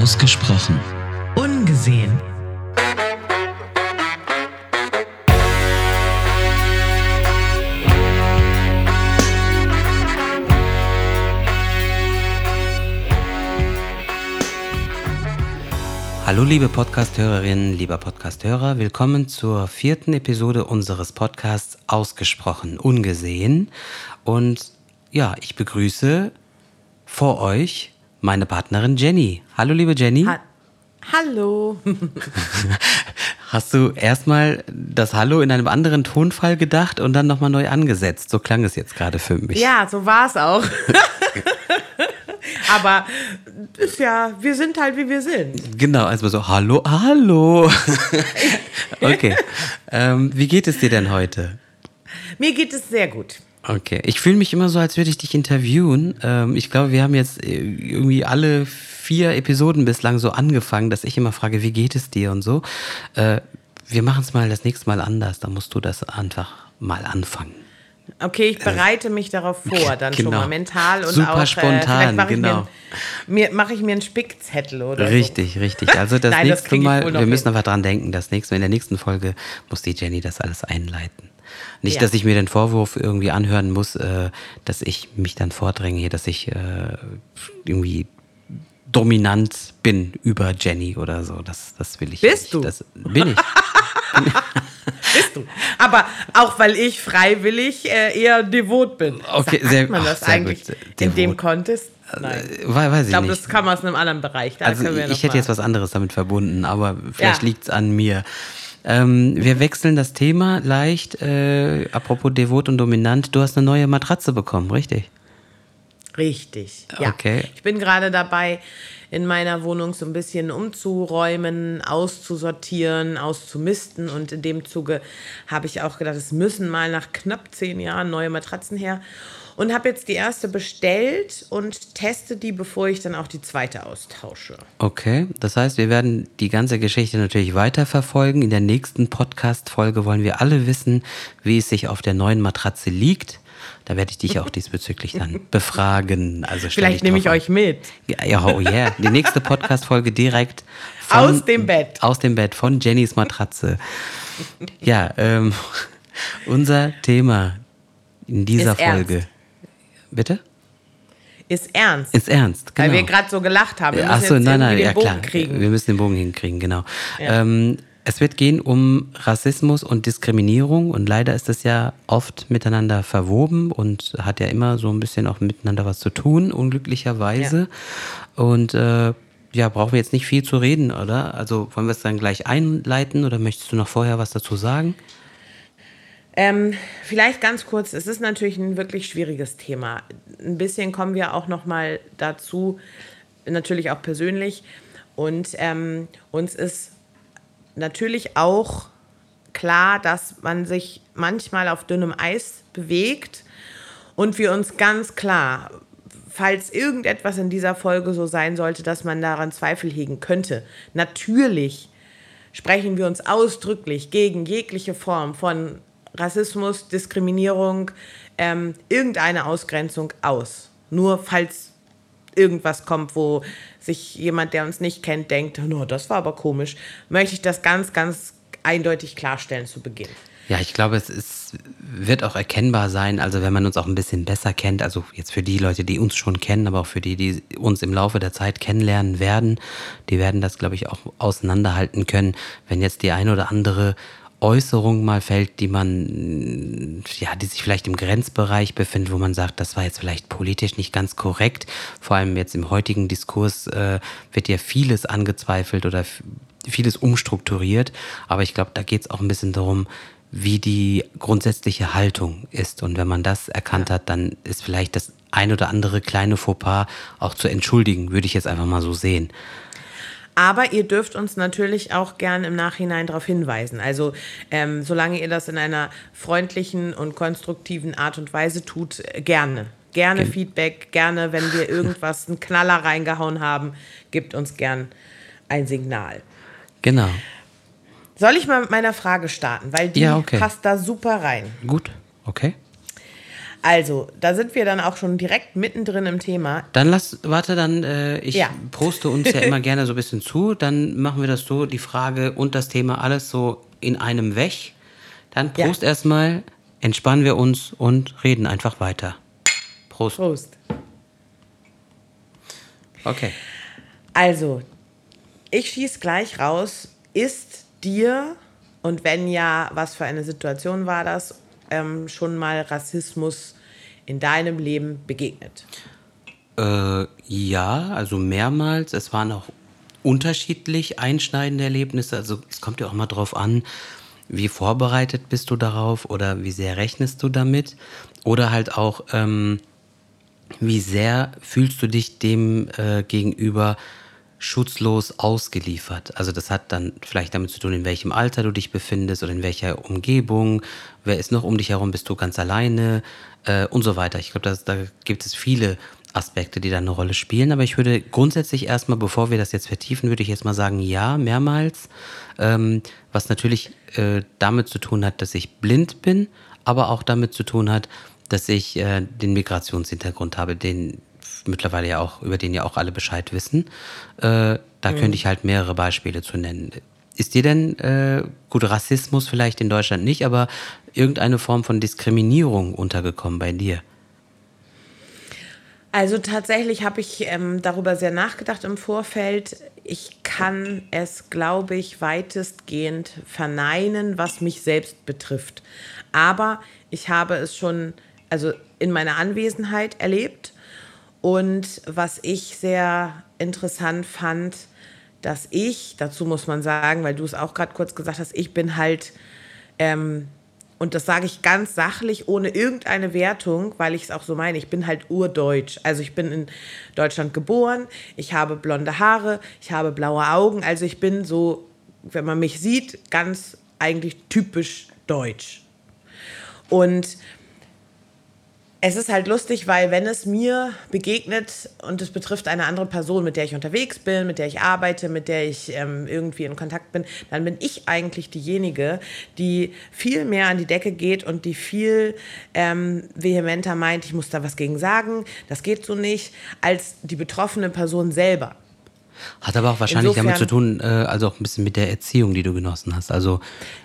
Ausgesprochen. Ungesehen. Hallo liebe Podcasthörerinnen, lieber Podcasthörer, willkommen zur vierten Episode unseres Podcasts Ausgesprochen Ungesehen. Und ja, ich begrüße vor euch meine Partnerin Jenny. Hallo liebe Jenny. Ha Hallo. Hast du erstmal das Hallo in einem anderen Tonfall gedacht und dann nochmal neu angesetzt? So klang es jetzt gerade für mich. Ja, so war es auch. Aber ist ja, wir sind halt wie wir sind. Genau, also so Hallo, Hallo. okay. ähm, wie geht es dir denn heute? Mir geht es sehr gut. Okay, ich fühle mich immer so, als würde ich dich interviewen. Ähm, ich glaube, wir haben jetzt äh, irgendwie alle vier Episoden bislang so angefangen, dass ich immer frage, wie geht es dir und so. Äh, wir machen es mal das nächste Mal anders. Da musst du das einfach mal anfangen. Okay, ich bereite mich darauf vor, dann genau. schon mal mental und Super auch. spontan, mache genau. Ich mir, mir, mache ich mir einen Spickzettel oder Richtig, so. richtig. Also das Nein, das nächste ich Mal, wir müssen hin. aber dran denken, das nächste, in der nächsten Folge muss die Jenny das alles einleiten. Nicht, Ja. dass ich mir den Vorwurf irgendwie anhören muss, äh, dass ich mich dann vordränge dass ich äh, irgendwie dominant bin über Jenny oder so. Das, das will ich Bist nicht. du? Das bin ich. Bist du. Aber auch weil ich freiwillig äh, eher devot bin. Okay, Sagt sehr- man ach, das sehr eigentlich gut. in dem. Contest? Nein. Äh, weiß ich Ich glaube, das kann man aus einem anderen Bereich. Da Also ich hätte jetzt was anderes damit verbunden, aber vielleicht Ja. liegt es an mir. Ähm, wir wechseln das Thema leicht. Äh, apropos devot und dominant, du hast eine neue Matratze bekommen, richtig? Richtig. Ja. Okay. Ich bin gerade dabei, in meiner Wohnung so ein bisschen umzuräumen, auszusortieren, auszumisten. Und in dem Zuge habe ich auch gedacht, es müssen mal nach knapp zehn Jahren neue Matratzen her. Und habe jetzt die erste bestellt und teste die, bevor ich dann auch die zweite austausche. Okay, das heißt, wir werden die ganze Geschichte natürlich weiterverfolgen. In der nächsten Podcast-Folge wollen wir alle wissen, wie es sich auf der neuen Matratze liegt. Da werde ich dich auch diesbezüglich dann befragen. Also Vielleicht nehme ich drauf euch mit. an. Ja, oh yeah. Die nächste Podcast-Folge direkt von, Aus dem Bett. Aus dem Bett von Jennys Matratze. Ja, ähm, unser Thema in dieser Ist ernst. Bitte? Ist ernst. Ist ernst, genau. Weil wir gerade so gelacht haben. Wir Achso, jetzt nein, nein, ja den Bogen klar. kriegen. Wir müssen den Bogen hinkriegen, genau. Ja. Ähm, es wird gehen um Rassismus und Diskriminierung und leider ist das ja oft miteinander verwoben und hat ja immer so ein bisschen auch miteinander was zu tun, unglücklicherweise. Und äh, ja, brauchen wir jetzt nicht viel zu reden, oder? Also wollen wir es dann gleich einleiten oder möchtest du noch vorher was dazu sagen? Ähm, vielleicht ganz kurz, es ist natürlich ein wirklich schwieriges Thema. Ein bisschen kommen wir auch noch mal dazu, natürlich auch persönlich. Und ähm, uns ist natürlich auch klar, dass man sich manchmal auf dünnem Eis bewegt und wir uns ganz klar, falls irgendetwas in dieser Folge so sein sollte, dass man daran Zweifel hegen könnte, natürlich sprechen wir uns ausdrücklich gegen jegliche Form von Rassismus, Diskriminierung, ähm, irgendeine Ausgrenzung aus. Nur falls irgendwas kommt, wo sich jemand, der uns nicht kennt, denkt, no, das war aber komisch, möchte ich das ganz, ganz eindeutig klarstellen zu Beginn. Ja, ich glaube, es ist, wird auch erkennbar sein, also wenn man uns auch ein bisschen besser kennt, also jetzt für die Leute, die uns schon kennen, aber auch für die, die uns im Laufe der Zeit kennenlernen werden, die werden das, glaube ich, auch auseinanderhalten können, wenn jetzt die eine oder andere Äußerung mal fällt, die man, ja, die sich vielleicht im Grenzbereich befindet, wo man sagt, das war jetzt vielleicht politisch nicht ganz korrekt. Vor allem jetzt im heutigen Diskurs äh, wird ja vieles angezweifelt oder vieles umstrukturiert. Aber ich glaube, da geht es auch ein bisschen darum, wie die grundsätzliche Haltung ist. Und wenn man das erkannt hat, dann ist vielleicht das ein oder andere kleine Fauxpas auch zu entschuldigen, würde ich jetzt einfach mal so sehen. Aber ihr dürft uns natürlich auch gern im Nachhinein darauf hinweisen. Also ähm, solange ihr das in einer freundlichen und konstruktiven Art und Weise tut, äh, gerne. Gerne Feedback, gerne, wenn wir irgendwas, einen Knaller reingehauen haben, gibt uns gern ein Signal. Genau. Soll ich mal mit meiner Frage starten? Weil die Ja, okay. passt da super rein. Gut. Okay. Also, da sind wir dann auch schon direkt mittendrin im Thema. Dann lass, warte, dann, äh, ich Ja. proste uns ja immer gerne so ein bisschen zu. Dann machen wir das so, die Frage und das Thema alles so in einem weg. Dann Ja. Prost erstmal, entspannen wir uns und reden einfach weiter. Prost. Prost. Okay. Also, ich schieß gleich raus. Ist dir, und wenn ja, was für eine Situation war das, ähm, schon mal Rassismus in deinem Leben begegnet? Äh, ja, also mehrmals. Es waren auch unterschiedlich einschneidende Erlebnisse. Also es kommt ja auch mal drauf an, wie vorbereitet bist du darauf oder wie sehr rechnest du damit. Oder halt auch, ähm, wie sehr fühlst du dich dem äh, gegenüber schutzlos ausgeliefert. Also das hat dann vielleicht damit zu tun, in welchem Alter du dich befindest oder in welcher Umgebung, wer ist noch um dich herum, bist du ganz alleine äh, und so weiter. Ich glaube, da gibt es viele Aspekte, die da eine Rolle spielen. Aber ich würde grundsätzlich erstmal, bevor wir das jetzt vertiefen, würde ich jetzt mal sagen, ja, mehrmals. Ähm, was natürlich äh, damit zu tun hat, dass ich blind bin, aber auch damit zu tun hat, dass ich äh, den Migrationshintergrund habe, den mittlerweile ja auch, über den ja auch alle Bescheid wissen. Äh, da könnte ich halt mehrere Beispiele zu nennen. Ist dir denn, äh, gut, Rassismus vielleicht in Deutschland nicht, aber irgendeine Form von Diskriminierung untergekommen bei dir? Also tatsächlich habe ich ähm, darüber sehr nachgedacht im Vorfeld. Ich kann es, glaube ich, weitestgehend verneinen, was mich selbst betrifft. Aber ich habe es schon, also in meiner Anwesenheit erlebt. Und was ich sehr interessant fand, dass ich, dazu muss man sagen, weil du es auch gerade kurz gesagt hast, ich bin halt ähm, und das sage ich ganz sachlich, ohne irgendeine Wertung, weil ich es auch so meine. Ich bin halt urdeutsch. Also ich bin in Deutschland geboren, ich habe blonde Haare, ich habe blaue Augen. Also ich bin so, wenn man mich sieht, ganz eigentlich typisch deutsch. Und es ist halt lustig, weil wenn es mir begegnet und es betrifft eine andere Person, mit der ich unterwegs bin, mit der ich arbeite, mit der ich ähm, irgendwie in Kontakt bin, dann bin ich eigentlich diejenige, die viel mehr an die Decke geht und die viel ähm, vehementer meint, ich muss da was gegen sagen, das geht so nicht, als die betroffene Person selber. Hat aber auch wahrscheinlich damit zu Insofern- tun, äh, also auch ein bisschen mit der Erziehung, die du genossen hast. Also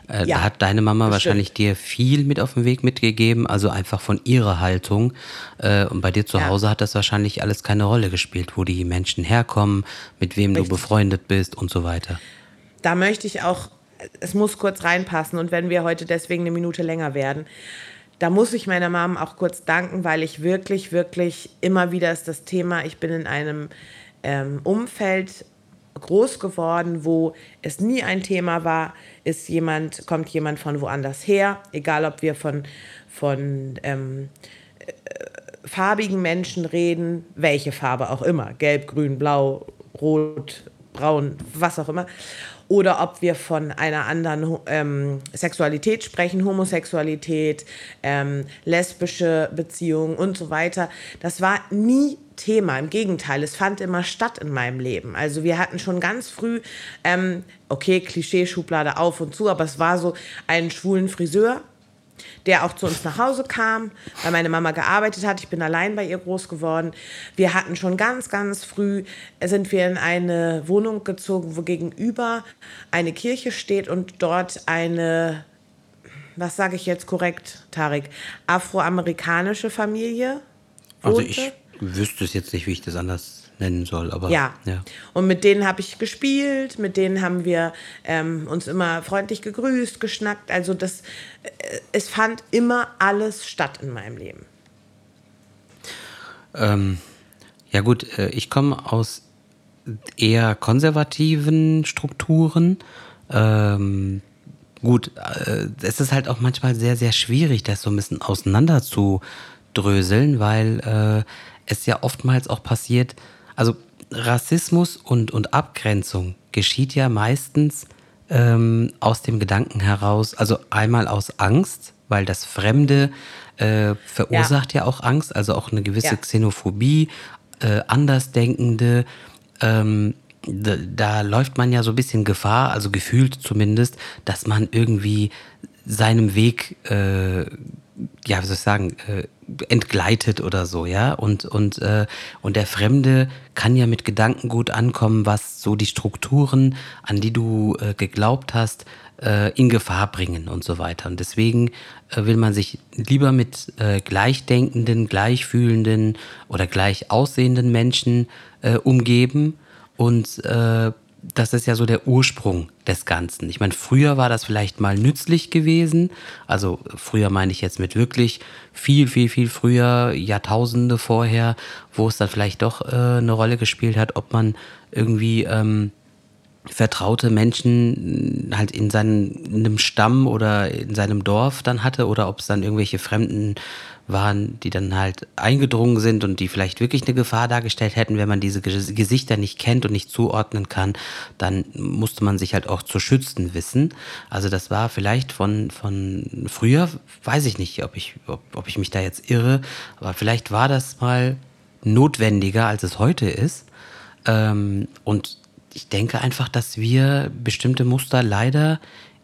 äh, Ja, da hat deine Mama wahrscheinlich dir viel mit auf den Weg mitgegeben, also einfach von ihrer Haltung. Äh, und bei dir zu Ja. Hause hat das wahrscheinlich alles keine Rolle gespielt, wo die Menschen herkommen, mit wem Richtig. du befreundet bist und so weiter. da möchte ich auch, es muss kurz reinpassen und wenn wir heute deswegen eine Minute länger werden, da muss ich meiner Mom auch kurz danken, weil ich wirklich, wirklich immer wieder ist das Thema, ich bin in einem ähm, Umfeld groß geworden, wo es nie ein Thema war, ist jemand, kommt jemand von woanders her, egal ob wir von, von ähm, farbigen Menschen reden, welche Farbe auch immer, gelb, grün, blau, rot, braun, was auch immer, oder ob wir von einer anderen ähm, Sexualität sprechen, Homosexualität, ähm, lesbische Beziehungen und so weiter. Das war nie Thema. Im Gegenteil, es fand immer statt in meinem Leben. Also wir hatten schon ganz früh, ähm, okay, Klischee-Schublade auf und zu, aber es war so einen schwulen Friseur, der auch zu uns nach Hause kam, weil meine Mama gearbeitet hat. Ich bin allein bei ihr groß geworden. Wir hatten schon ganz, ganz früh, sind wir in eine Wohnung gezogen, wo gegenüber eine Kirche steht und dort eine, was sage ich jetzt korrekt, Tarek, afroamerikanische Familie Also wohnte. ich wüsste es jetzt nicht, wie ich das anders nennen soll, aber Ja. ja. Und mit denen habe ich gespielt, mit denen haben wir ähm, uns immer freundlich gegrüßt, geschnackt. Also das, äh, es fand immer alles statt in meinem Leben. Ähm, ja gut, äh, ich komme aus eher konservativen Strukturen. Ähm, gut, äh, es ist halt auch manchmal sehr, sehr schwierig, das so ein bisschen auseinander zu dröseln, weil äh, es ja oftmals auch passiert, also Rassismus und, und Abgrenzung geschieht ja meistens ähm, aus dem Gedanken heraus, also einmal aus Angst, weil das Fremde äh, verursacht ja. auch Angst, also auch eine gewisse Ja. Xenophobie, äh, Andersdenkende. Ähm, da, da läuft man ja so ein bisschen Gefahr, also gefühlt zumindest, dass man irgendwie seinem Weg, äh, ja, wie soll ich sagen, äh, entgleitet oder so, ja. Und, und, äh, und der Fremde kann ja mit Gedankengut ankommen, was so die Strukturen, an die du äh, geglaubt hast, äh, in Gefahr bringen und so weiter. Und deswegen äh, will man sich lieber mit äh, gleichdenkenden, gleichfühlenden oder gleich aussehenden Menschen umgeben und das ist ja so der Ursprung des Ganzen. Ich meine, früher war das vielleicht mal nützlich gewesen. Also früher meine ich jetzt mit wirklich viel, viel, viel früher, Jahrtausende vorher, wo es dann vielleicht doch äh, eine Rolle gespielt hat, ob man irgendwie ähm, vertraute Menschen halt in seinem in einem Stamm oder in seinem Dorf dann hatte oder ob es dann irgendwelche fremden waren, die dann halt eingedrungen sind und die vielleicht wirklich eine Gefahr dargestellt hätten, wenn man diese Gesichter nicht kennt und nicht zuordnen kann, dann musste man sich halt auch zu schützen wissen. Also das war vielleicht von, von früher, weiß ich nicht, ob ich, ob, ob ich mich da jetzt irre, aber vielleicht war das mal notwendiger, als es heute ist. Ähm, und ich denke einfach, dass wir bestimmte Muster leider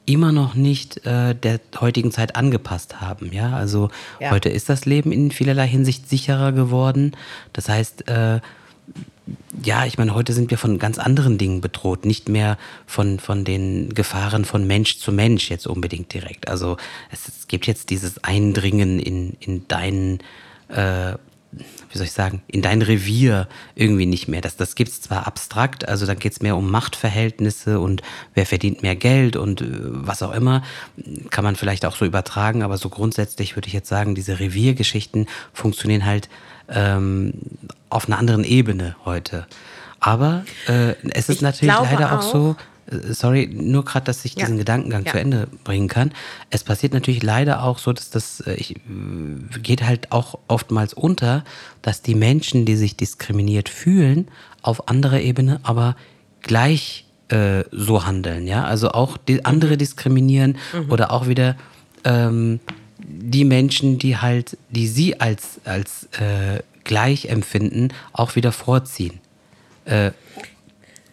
immer noch nicht äh, der heutigen Zeit angepasst haben. Ja, also ja. heute ist das Leben in vielerlei Hinsicht sicherer geworden. Das heißt, äh, ja, ich meine, heute sind wir von ganz anderen Dingen bedroht, nicht mehr von, von den Gefahren von Mensch zu Mensch jetzt unbedingt direkt. Also es, es gibt jetzt dieses Eindringen in, in deinen äh, wie soll ich sagen, in dein Revier irgendwie nicht mehr. Das, das gibt es zwar abstrakt, also dann geht es mehr um Machtverhältnisse und wer verdient mehr Geld und äh, was auch immer, kann man vielleicht auch so übertragen, aber so grundsätzlich würde ich jetzt sagen, diese Reviergeschichten funktionieren halt ähm, auf einer anderen Ebene heute. Aber äh, es ist ich natürlich leider auch, auch so, sorry, nur gerade, dass ich ja. diesen Gedankengang ja. zu Ende bringen kann. Es passiert natürlich leider auch so, dass das äh, ich, äh, geht halt auch oftmals unter, dass die Menschen, die sich diskriminiert fühlen, auf anderer Ebene aber gleich äh, so handeln. Ja, also auch die andere diskriminieren mhm. oder auch wieder ähm, die Menschen, die halt, die sie als als äh, gleich empfinden, auch wieder vorziehen. Äh,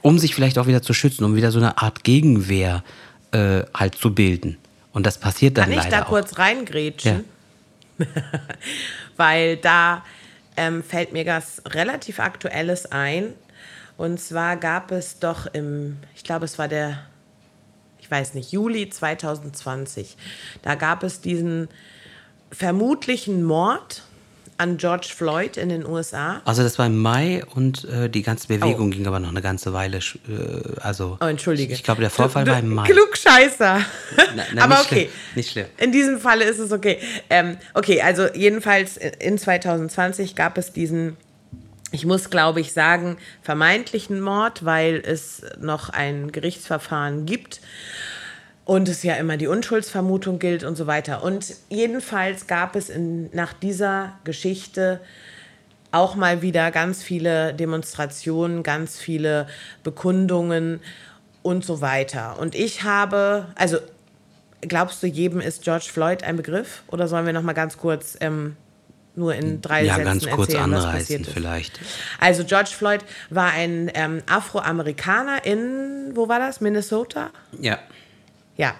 um sich vielleicht auch wieder zu schützen, um wieder so eine Art Gegenwehr äh, halt zu bilden. Und das passiert dann Kann leider ich da auch. kurz reingrätschen? Ja. Weil da ähm, fällt mir was relativ Aktuelles ein. Und zwar gab es doch im, ich glaube, es war der, ich weiß nicht, Juli 2020. Da gab es diesen vermutlichen Mord an George Floyd in den USA. Also das war im Mai und äh, die ganze Bewegung oh. ging aber noch eine ganze Weile. Äh, also oh, entschuldige. Ich, ich glaube, der Vorfall du, war im Mai. Klugscheißer. Na, na, aber okay. Schlimm, nicht schlimm. In diesem Falle ist es okay. Ähm, okay, also jedenfalls in 2020 gab es diesen ich muss, glaube ich, sagen, vermeintlichen Mord, weil es noch ein Gerichtsverfahren gibt und es ja immer die Unschuldsvermutung gilt und so weiter. Und jedenfalls gab es in, nach dieser Geschichte auch mal wieder ganz viele Demonstrationen, ganz viele Bekundungen und so weiter. Und ich habe, also glaubst du, jedem ist George Floyd ein Begriff? Oder sollen wir noch mal ganz kurz ähm, nur in drei ja, Sätzen ganz kurz erzählen, anreißen vielleicht. Also George Floyd war ein ähm, Afroamerikaner in, wo war das? Minnesota? Ja. Ja,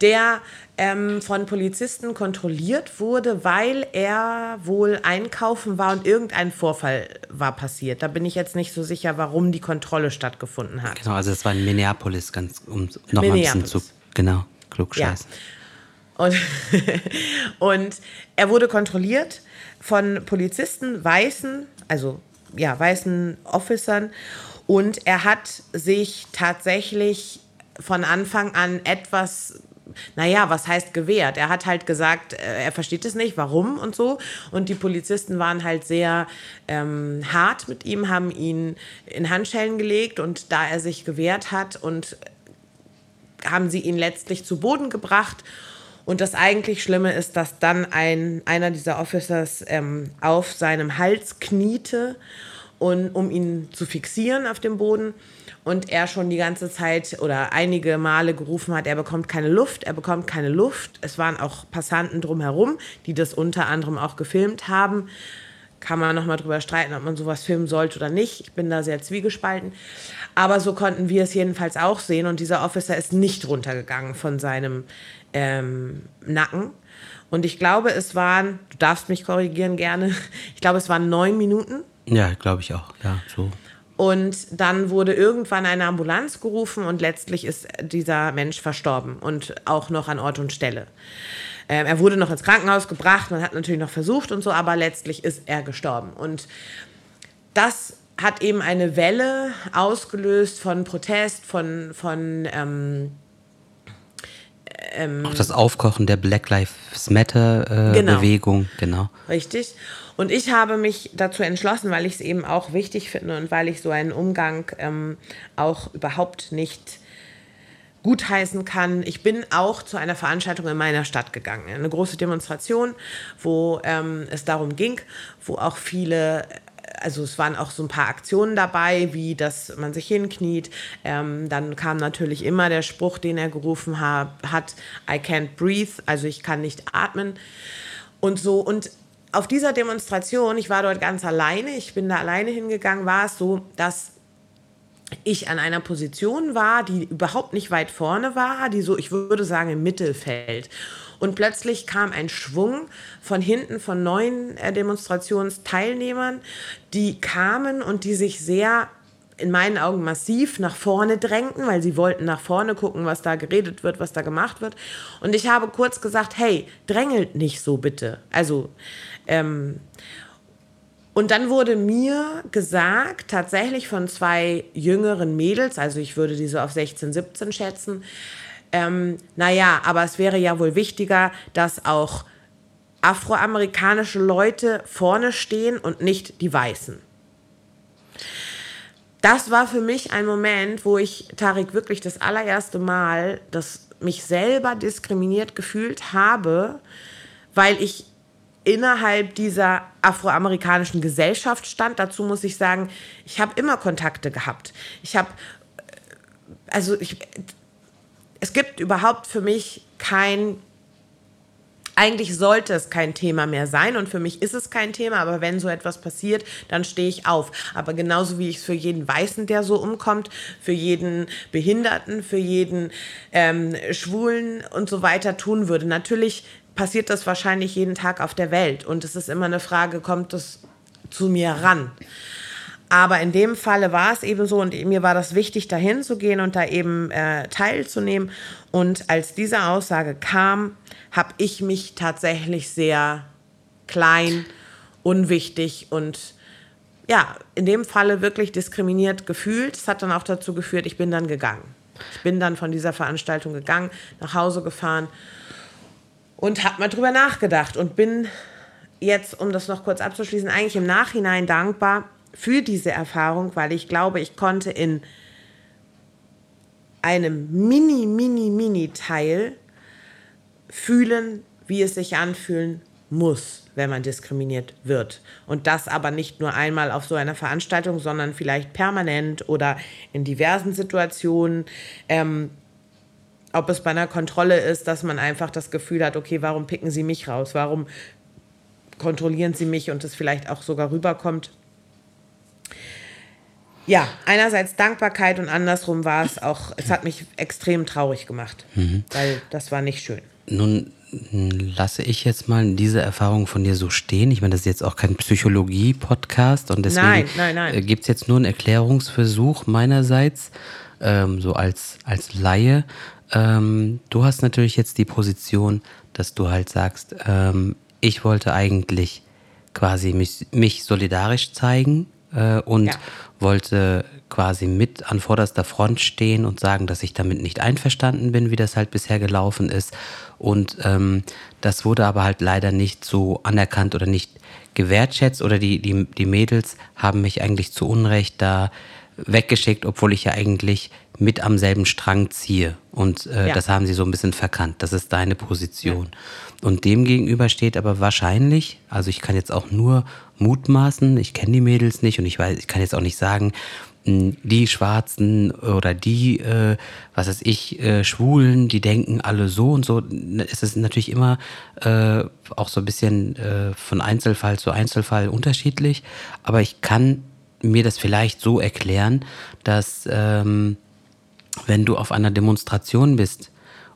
der ähm, von Polizisten kontrolliert wurde, weil er wohl einkaufen war und irgendein Vorfall war passiert. Da bin ich jetzt nicht so sicher, warum die Kontrolle stattgefunden hat. Genau, also es war in Minneapolis, ganz um noch mal ein bisschen zu genau klugscheißen. Ja. Und, und er wurde kontrolliert von Polizisten, weißen, also ja, weißen Officern. Und er hat sich tatsächlich von Anfang an etwas naja, was heißt gewehrt? Er hat halt gesagt, äh, er versteht es nicht, warum und so. Und die Polizisten waren halt sehr ähm, hart mit ihm, haben ihn in Handschellen gelegt und da er sich gewehrt hat und haben sie ihn letztlich zu Boden gebracht. Und das eigentlich Schlimme ist, dass dann ein, einer dieser Officers ähm, auf seinem Hals kniete, und, um ihn zu fixieren auf dem Boden und er schon die ganze Zeit oder einige Male gerufen hat, er bekommt keine Luft, er bekommt keine Luft. Es waren auch Passanten drumherum, die das unter anderem auch gefilmt haben. Kann man nochmal drüber streiten, ob man sowas filmen sollte oder nicht. Ich bin da sehr zwiegespalten. Aber so konnten wir es jedenfalls auch sehen und dieser Officer ist nicht runtergegangen von seinem ähm, Nacken. Und ich glaube, es waren, du darfst mich korrigieren gerne, ich glaube, es waren neun Minuten. Ja, glaube ich auch. Ja, so. Und dann wurde irgendwann eine Ambulanz gerufen und letztlich ist dieser Mensch verstorben und auch noch an Ort und Stelle. Ähm, er wurde noch ins Krankenhaus gebracht, man hat natürlich noch versucht und so, aber letztlich ist er gestorben. Und das hat eben eine Welle ausgelöst von Protest, von, von ähm, ähm, auch das Aufkochen der Black Lives Matter äh, genau. Bewegung, genau. Richtig. Und ich habe mich dazu entschlossen, weil ich es eben auch wichtig finde und weil ich so einen Umgang ähm, auch überhaupt nicht gutheißen kann. Ich bin auch zu einer Veranstaltung in meiner Stadt gegangen. Eine große Demonstration, wo ähm, es darum ging, wo auch viele also es waren auch so ein paar Aktionen dabei, wie dass man sich hinkniet. Ähm, dann kam natürlich immer der Spruch, den er gerufen ha hat, I can't breathe, also ich kann nicht atmen und so. Und auf dieser Demonstration, ich war dort ganz alleine, ich bin da alleine hingegangen, war es so, dass ich an einer Position war, die überhaupt nicht weit vorne war, die so, ich würde sagen, im Mittelfeld. Und plötzlich kam ein Schwung von hinten von neuen äh, Demonstrationsteilnehmern, die kamen und die sich sehr in meinen Augen massiv nach vorne drängten, weil sie wollten nach vorne gucken, was da geredet wird, was da gemacht wird. Und ich habe kurz gesagt, hey, drängelt nicht so bitte. Also, ähm, und dann wurde mir gesagt, tatsächlich von zwei jüngeren Mädels, also ich würde die so auf 16, 17 schätzen, ähm, naja, aber es wäre ja wohl wichtiger, dass auch afroamerikanische Leute vorne stehen und nicht die Weißen. Das war für mich ein Moment, wo ich, Tarik, wirklich das allererste Mal das mich selber diskriminiert gefühlt habe, weil ich innerhalb dieser afroamerikanischen Gesellschaft stand. Dazu muss ich sagen, ich habe immer Kontakte gehabt. Ich habe, also ich, es gibt überhaupt für mich kein eigentlich sollte es kein Thema mehr sein und für mich ist es kein Thema, aber wenn so etwas passiert, dann stehe ich auf. Aber genauso wie ich es für jeden Weißen, der so umkommt, für jeden Behinderten, für jeden ähm, Schwulen und so weiter tun würde. Natürlich passiert das wahrscheinlich jeden Tag auf der Welt und es ist immer eine Frage, kommt es zu mir ran? Aber in dem Falle war es eben so und mir war das wichtig, dahin zu gehen und da eben äh, teilzunehmen. Und als diese Aussage kam, habe ich mich tatsächlich sehr klein, unwichtig und ja, in dem Falle wirklich diskriminiert gefühlt. Es hat dann auch dazu geführt, ich bin dann gegangen. Ich bin dann von dieser Veranstaltung gegangen, nach Hause gefahren und habe mal drüber nachgedacht und bin jetzt, um das noch kurz abzuschließen, eigentlich im Nachhinein dankbar für diese Erfahrung, weil ich glaube, ich konnte in einem mini, mini, mini Teil fühlen, wie es sich anfühlen muss, wenn man diskriminiert wird. Und das aber nicht nur einmal auf so einer Veranstaltung, sondern vielleicht permanent oder in diversen Situationen. Ähm, ob es bei einer Kontrolle ist, dass man einfach das Gefühl hat, okay, warum picken Sie mich raus? Warum kontrollieren Sie mich und es vielleicht auch sogar rüberkommt? Ja, einerseits Dankbarkeit und andersrum war es auch, es hat mich extrem traurig gemacht, mhm. weil das war nicht schön. Nun lasse ich jetzt mal diese Erfahrung von dir so stehen. Ich meine, das ist jetzt auch kein Psychologie-Podcast und deswegen äh, gibt es jetzt nur einen Erklärungsversuch meinerseits, ähm, so als, als Laie. Ähm, du hast natürlich jetzt die Position, dass du halt sagst, ähm, ich wollte eigentlich quasi mich, mich solidarisch zeigen äh, und ja. wollte quasi mit an vorderster Front stehen und sagen, dass ich damit nicht einverstanden bin, wie das halt bisher gelaufen ist. Und ähm, das wurde aber halt leider nicht so anerkannt oder nicht gewertschätzt oder die, die, die Mädels haben mich eigentlich zu Unrecht da weggeschickt, obwohl ich ja eigentlich mit am selben Strang ziehe. Und äh, ja. das haben sie so ein bisschen verkannt. Das ist deine Position. Ja. Und dem gegenüber steht aber wahrscheinlich, also ich kann jetzt auch nur mutmaßen, ich kenne die Mädels nicht und ich weiß, ich kann jetzt auch nicht sagen, die Schwarzen oder die, äh, was weiß ich, äh, Schwulen, die denken alle so und so. Es ist natürlich immer äh, auch so ein bisschen äh, von Einzelfall zu Einzelfall unterschiedlich. Aber ich kann mir das vielleicht so erklären, dass ähm, wenn du auf einer Demonstration bist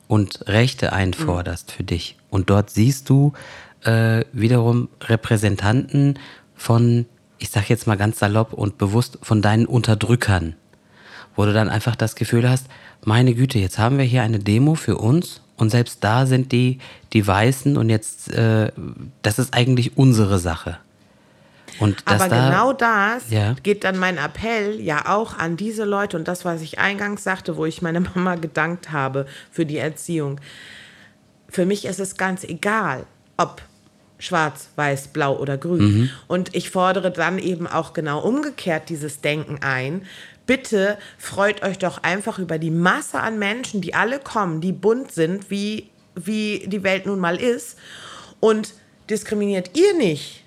und Rechte einforderst für dich. Und dort siehst du äh, wiederum Repräsentanten von, ich sag jetzt mal ganz salopp und bewusst, von deinen Unterdrückern. Wo du dann einfach das Gefühl hast, meine Güte, jetzt haben wir hier eine Demo für uns und selbst da sind die, die Weißen und jetzt, äh, das ist eigentlich unsere Sache. Und Aber da, genau das ja. geht dann mein Appell ja auch an diese Leute und das, was ich eingangs sagte, wo ich meine Mama gedankt habe für die Erziehung. Für mich ist es ganz egal, ob schwarz, weiß, blau oder grün. Mhm. Und ich fordere dann eben auch genau umgekehrt dieses Denken ein. Bitte freut euch doch einfach über die Masse an Menschen, die alle kommen, die bunt sind, wie, wie die Welt nun mal ist. Und diskriminiert ihr nicht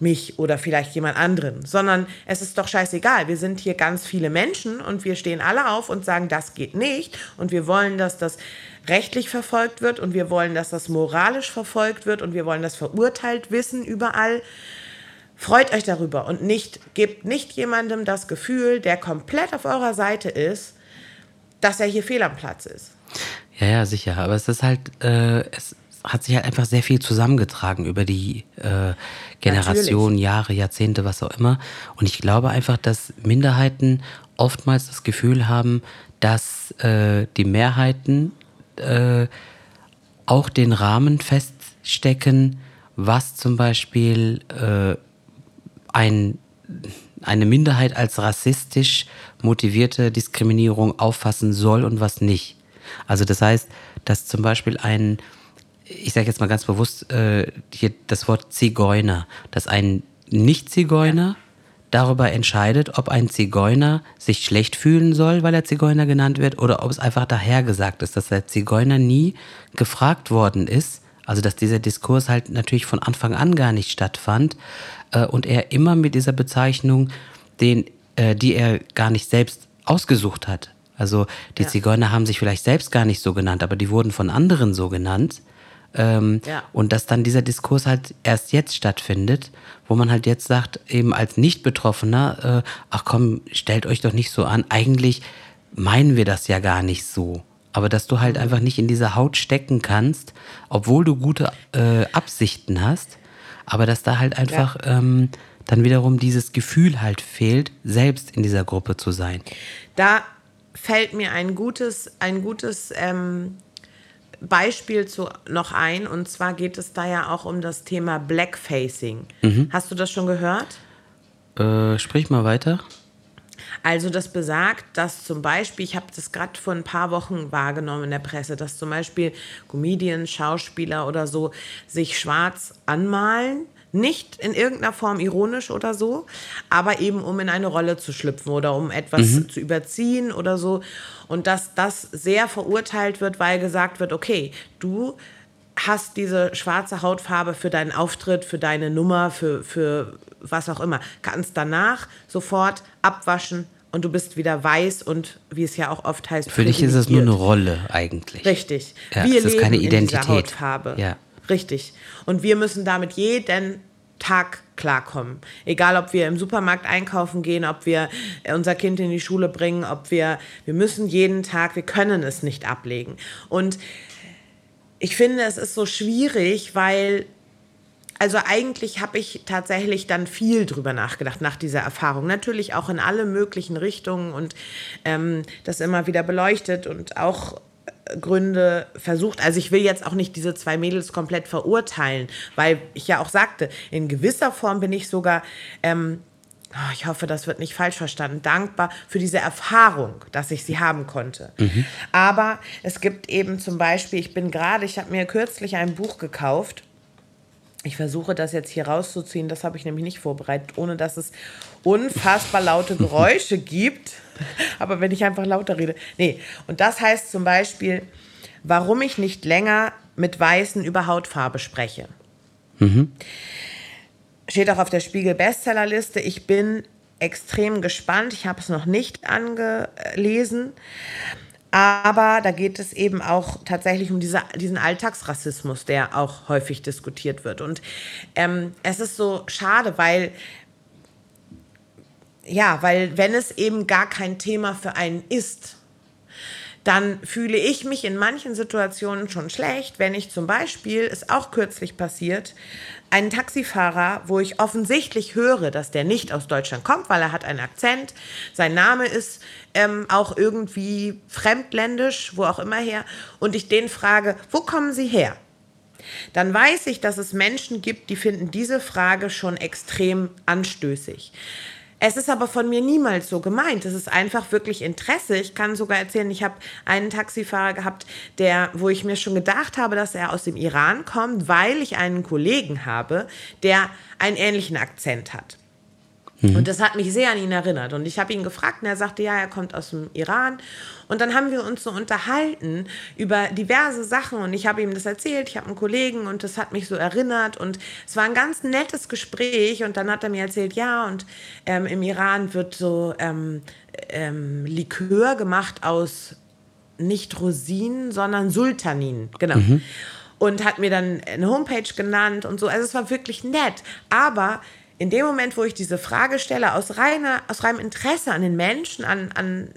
mich oder vielleicht jemand anderen, sondern es ist doch scheißegal. Wir sind hier ganz viele Menschen und wir stehen alle auf und sagen, das geht nicht und wir wollen, dass das rechtlich verfolgt wird und wir wollen, dass das moralisch verfolgt wird und wir wollen das verurteilt wissen überall. Freut euch darüber und nicht, gebt nicht jemandem das Gefühl, der komplett auf eurer Seite ist, dass er hier fehl am Platz ist. Ja, ja, sicher. Aber es ist halt, äh, es hat sich halt einfach sehr viel zusammengetragen über die äh, Generationen, Natürlich. Jahre, Jahrzehnte, was auch immer. Und ich glaube einfach, dass Minderheiten oftmals das Gefühl haben, dass äh, die Mehrheiten äh, auch den Rahmen feststecken, was zum Beispiel äh, ein, eine Minderheit als rassistisch motivierte Diskriminierung auffassen soll und was nicht. Also das heißt, dass zum Beispiel ein ich sage jetzt mal ganz bewusst äh, hier das Wort Zigeuner, dass ein Nicht-Zigeuner darüber entscheidet, ob ein Zigeuner sich schlecht fühlen soll, weil er Zigeuner genannt wird, oder ob es einfach dahergesagt ist, dass der Zigeuner nie gefragt worden ist, also dass dieser Diskurs halt natürlich von Anfang an gar nicht stattfand äh, und er immer mit dieser Bezeichnung, den, äh, die er gar nicht selbst ausgesucht hat. Also die ja. Zigeuner haben sich vielleicht selbst gar nicht so genannt, aber die wurden von anderen so genannt. Ähm, ja. Und dass dann dieser Diskurs halt erst jetzt stattfindet, wo man halt jetzt sagt, eben als Nicht-Betroffener, äh, ach komm, stellt euch doch nicht so an. Eigentlich meinen wir das ja gar nicht so. Aber dass du halt mhm. einfach nicht in dieser Haut stecken kannst, obwohl du gute äh, Absichten hast, aber dass da halt einfach ja. ähm, dann wiederum dieses Gefühl halt fehlt, selbst in dieser Gruppe zu sein. Da fällt mir ein gutes, ein gutes ähm, Beispiel zu, noch ein. Und zwar geht es da ja auch um das Thema Blackfacing. Mhm. Hast du das schon gehört? Äh, sprich mal weiter. Also das besagt, dass zum Beispiel, ich habe das gerade vor ein paar Wochen wahrgenommen in der Presse, dass zum Beispiel Comedians, Schauspieler oder so sich schwarz anmalen nicht in irgendeiner Form ironisch oder so, aber eben um in eine Rolle zu schlüpfen oder um etwas mhm. zu überziehen oder so. Und dass das sehr verurteilt wird, weil gesagt wird, okay, du hast diese schwarze Hautfarbe für deinen Auftritt, für deine Nummer, für, für was auch immer. Kannst danach sofort abwaschen und du bist wieder weiß und wie es ja auch oft heißt. Für dich ist es nur eine Rolle eigentlich. Richtig. Ja, Wir es ist keine Identität. In Hautfarbe. Ja. Richtig. Und wir müssen damit jeden Tag klarkommen. Egal, ob wir im Supermarkt einkaufen gehen, ob wir unser Kind in die Schule bringen, ob wir, wir müssen jeden Tag, wir können es nicht ablegen. Und ich finde, es ist so schwierig, weil, also eigentlich habe ich tatsächlich dann viel drüber nachgedacht nach dieser Erfahrung. Natürlich auch in alle möglichen Richtungen und ähm, das immer wieder beleuchtet und auch Gründe versucht. Also ich will jetzt auch nicht diese zwei Mädels komplett verurteilen, weil ich ja auch sagte, in gewisser Form bin ich sogar, ähm, oh, ich hoffe, das wird nicht falsch verstanden, dankbar für diese Erfahrung, dass ich sie haben konnte. Mhm. Aber es gibt eben zum Beispiel, ich bin gerade, ich habe mir kürzlich ein Buch gekauft ich versuche das jetzt hier rauszuziehen, das habe ich nämlich nicht vorbereitet, ohne dass es unfassbar laute Geräusche gibt. Aber wenn ich einfach lauter rede. Nee, und das heißt zum Beispiel, warum ich nicht länger mit Weißen über Hautfarbe spreche. Mhm. Steht auch auf der Spiegel-Bestsellerliste. Ich bin extrem gespannt. Ich habe es noch nicht angelesen. Aber da geht es eben auch tatsächlich um diese, diesen Alltagsrassismus, der auch häufig diskutiert wird. Und ähm, es ist so schade, weil ja, weil wenn es eben gar kein Thema für einen ist, dann fühle ich mich in manchen Situationen schon schlecht, wenn ich zum Beispiel, ist auch kürzlich passiert, einen Taxifahrer, wo ich offensichtlich höre, dass der nicht aus Deutschland kommt, weil er hat einen Akzent, sein Name ist ähm, auch irgendwie fremdländisch, wo auch immer her, und ich den frage, wo kommen Sie her? Dann weiß ich, dass es Menschen gibt, die finden diese Frage schon extrem anstößig. Es ist aber von mir niemals so gemeint. Es ist einfach wirklich Interesse. Ich kann sogar erzählen, ich habe einen Taxifahrer gehabt, der, wo ich mir schon gedacht habe, dass er aus dem Iran kommt, weil ich einen Kollegen habe, der einen ähnlichen Akzent hat. Mhm. Und das hat mich sehr an ihn erinnert. Und ich habe ihn gefragt und er sagte, ja, er kommt aus dem Iran. Und dann haben wir uns so unterhalten über diverse Sachen und ich habe ihm das erzählt. Ich habe einen Kollegen und das hat mich so erinnert. Und es war ein ganz nettes Gespräch. Und dann hat er mir erzählt, ja, und ähm, im Iran wird so ähm, ähm, Likör gemacht aus nicht Rosinen, sondern Sultanin. Genau. Mhm und hat mir dann eine Homepage genannt und so. Also es war wirklich nett. Aber in dem Moment, wo ich diese Frage stelle, aus, reiner, aus reinem Interesse an den Menschen, an, an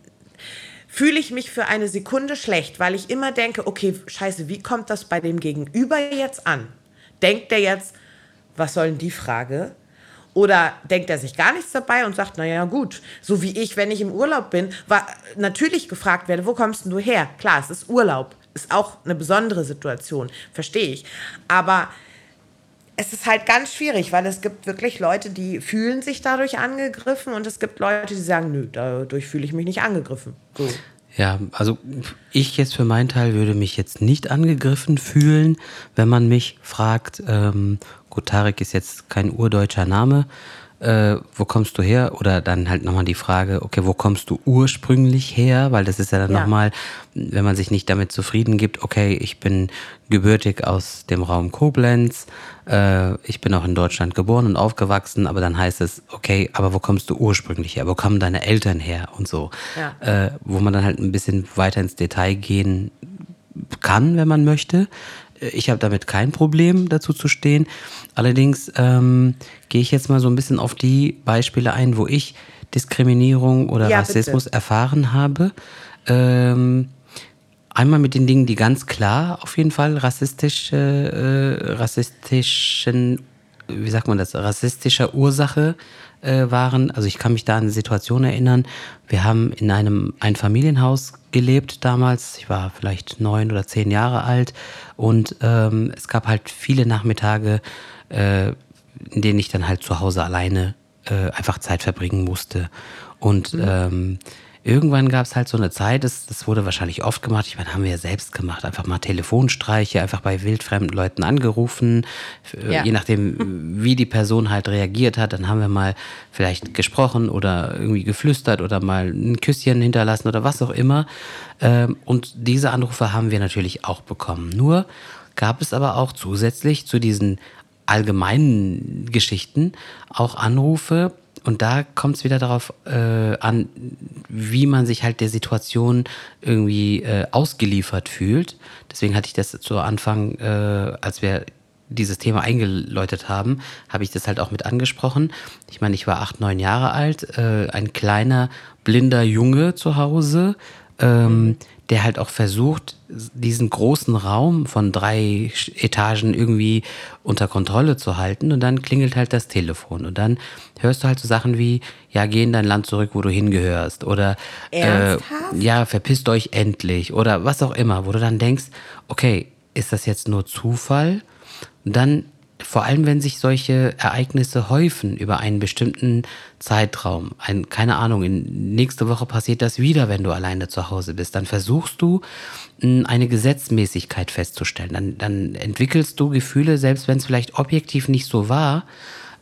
fühle ich mich für eine Sekunde schlecht, weil ich immer denke, okay, scheiße, wie kommt das bei dem Gegenüber jetzt an? Denkt der jetzt, was soll denn die Frage? Oder denkt er sich gar nichts dabei und sagt, naja gut, so wie ich, wenn ich im Urlaub bin, war natürlich gefragt werde, wo kommst denn du her? Klar, es ist Urlaub, ist auch eine besondere Situation, verstehe ich. Aber es ist halt ganz schwierig, weil es gibt wirklich Leute, die fühlen sich dadurch angegriffen und es gibt Leute, die sagen, nö, dadurch fühle ich mich nicht angegriffen. So. Ja, also ich jetzt für meinen Teil würde mich jetzt nicht angegriffen fühlen, wenn man mich fragt, ähm, gut, Tarek ist jetzt kein urdeutscher Name, äh, wo kommst du her? Oder dann halt nochmal die Frage, okay, wo kommst du ursprünglich her? Weil das ist ja dann ja. nochmal, wenn man sich nicht damit zufrieden gibt, okay, ich bin gebürtig aus dem Raum Koblenz, äh, ich bin auch in Deutschland geboren und aufgewachsen, aber dann heißt es, okay, aber wo kommst du ursprünglich her? Wo kommen deine Eltern her? Und so. Ja. Äh, wo man dann halt ein bisschen weiter ins Detail gehen kann, wenn man möchte. Ich habe damit kein Problem, dazu zu stehen. Allerdings ähm, gehe ich jetzt mal so ein bisschen auf die Beispiele ein, wo ich Diskriminierung oder ja, Rassismus bitte. erfahren habe. Ähm, einmal mit den Dingen, die ganz klar auf jeden Fall rassistische, äh, rassistischen, wie sagt man das, rassistischer Ursache äh, waren. Also ich kann mich da an eine Situation erinnern. Wir haben in einem Einfamilienhaus gelebt damals. Ich war vielleicht neun oder zehn Jahre alt und ähm, es gab halt viele Nachmittage, äh, in denen ich dann halt zu Hause alleine äh, einfach Zeit verbringen musste. Und mhm. ähm, irgendwann gab es halt so eine Zeit, das, das wurde wahrscheinlich oft gemacht, ich meine, haben wir ja selbst gemacht, einfach mal Telefonstreiche, einfach bei wildfremden Leuten angerufen, äh, ja. je nachdem, wie die Person halt reagiert hat, dann haben wir mal vielleicht gesprochen oder irgendwie geflüstert oder mal ein Küsschen hinterlassen oder was auch immer. Ähm, und diese Anrufe haben wir natürlich auch bekommen. Nur gab es aber auch zusätzlich zu diesen allgemeinen Geschichten auch Anrufe, und da kommt es wieder darauf äh, an, wie man sich halt der Situation irgendwie äh, ausgeliefert fühlt. Deswegen hatte ich das zu Anfang, äh, als wir dieses Thema eingeläutet haben, habe ich das halt auch mit angesprochen. Ich meine, ich war acht, neun Jahre alt, äh, ein kleiner, blinder Junge zu Hause, ähm, mhm der halt auch versucht, diesen großen Raum von drei Etagen irgendwie unter Kontrolle zu halten. Und dann klingelt halt das Telefon. Und dann hörst du halt so Sachen wie, ja, geh in dein Land zurück, wo du hingehörst. Oder äh, ja, verpisst euch endlich. Oder was auch immer, wo du dann denkst, okay, ist das jetzt nur Zufall? Und dann vor allem wenn sich solche Ereignisse häufen über einen bestimmten Zeitraum, ein, keine Ahnung, in, nächste Woche passiert das wieder, wenn du alleine zu Hause bist, dann versuchst du hm, eine Gesetzmäßigkeit festzustellen. Dann, dann entwickelst du Gefühle, selbst wenn es vielleicht objektiv nicht so war,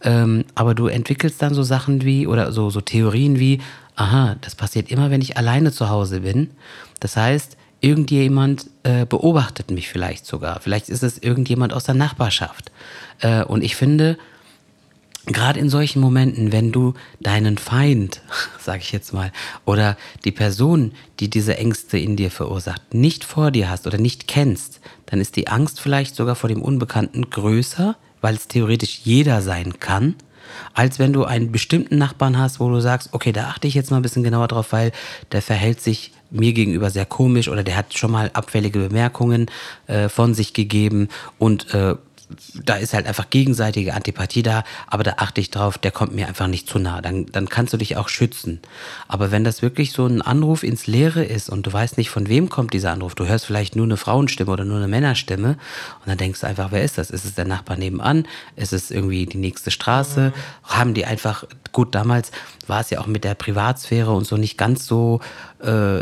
ähm, aber du entwickelst dann so Sachen wie, oder so, so Theorien wie, aha, das passiert immer, wenn ich alleine zu Hause bin. Das heißt, irgendjemand äh, beobachtet mich vielleicht sogar. Vielleicht ist es irgendjemand aus der Nachbarschaft. Äh, und ich finde, gerade in solchen Momenten, wenn du deinen Feind, sag ich jetzt mal, oder die Person, die diese Ängste in dir verursacht, nicht vor dir hast oder nicht kennst, dann ist die Angst vielleicht sogar vor dem Unbekannten größer, weil es theoretisch jeder sein kann, als wenn du einen bestimmten Nachbarn hast, wo du sagst, okay, da achte ich jetzt mal ein bisschen genauer drauf, weil der verhält sich mir gegenüber sehr komisch oder der hat schon mal abfällige Bemerkungen äh, von sich gegeben und äh, da ist halt einfach gegenseitige Antipathie da, aber da achte ich drauf, der kommt mir einfach nicht zu nah. Dann, dann kannst du dich auch schützen. Aber wenn das wirklich so ein Anruf ins Leere ist und du weißt nicht, von wem kommt dieser Anruf, du hörst vielleicht nur eine Frauenstimme oder nur eine Männerstimme und dann denkst du einfach, wer ist das? Ist es der Nachbar nebenan? Ist es irgendwie die nächste Straße? Mhm. Haben die einfach, gut, damals war es ja auch mit der Privatsphäre und so nicht ganz so, äh,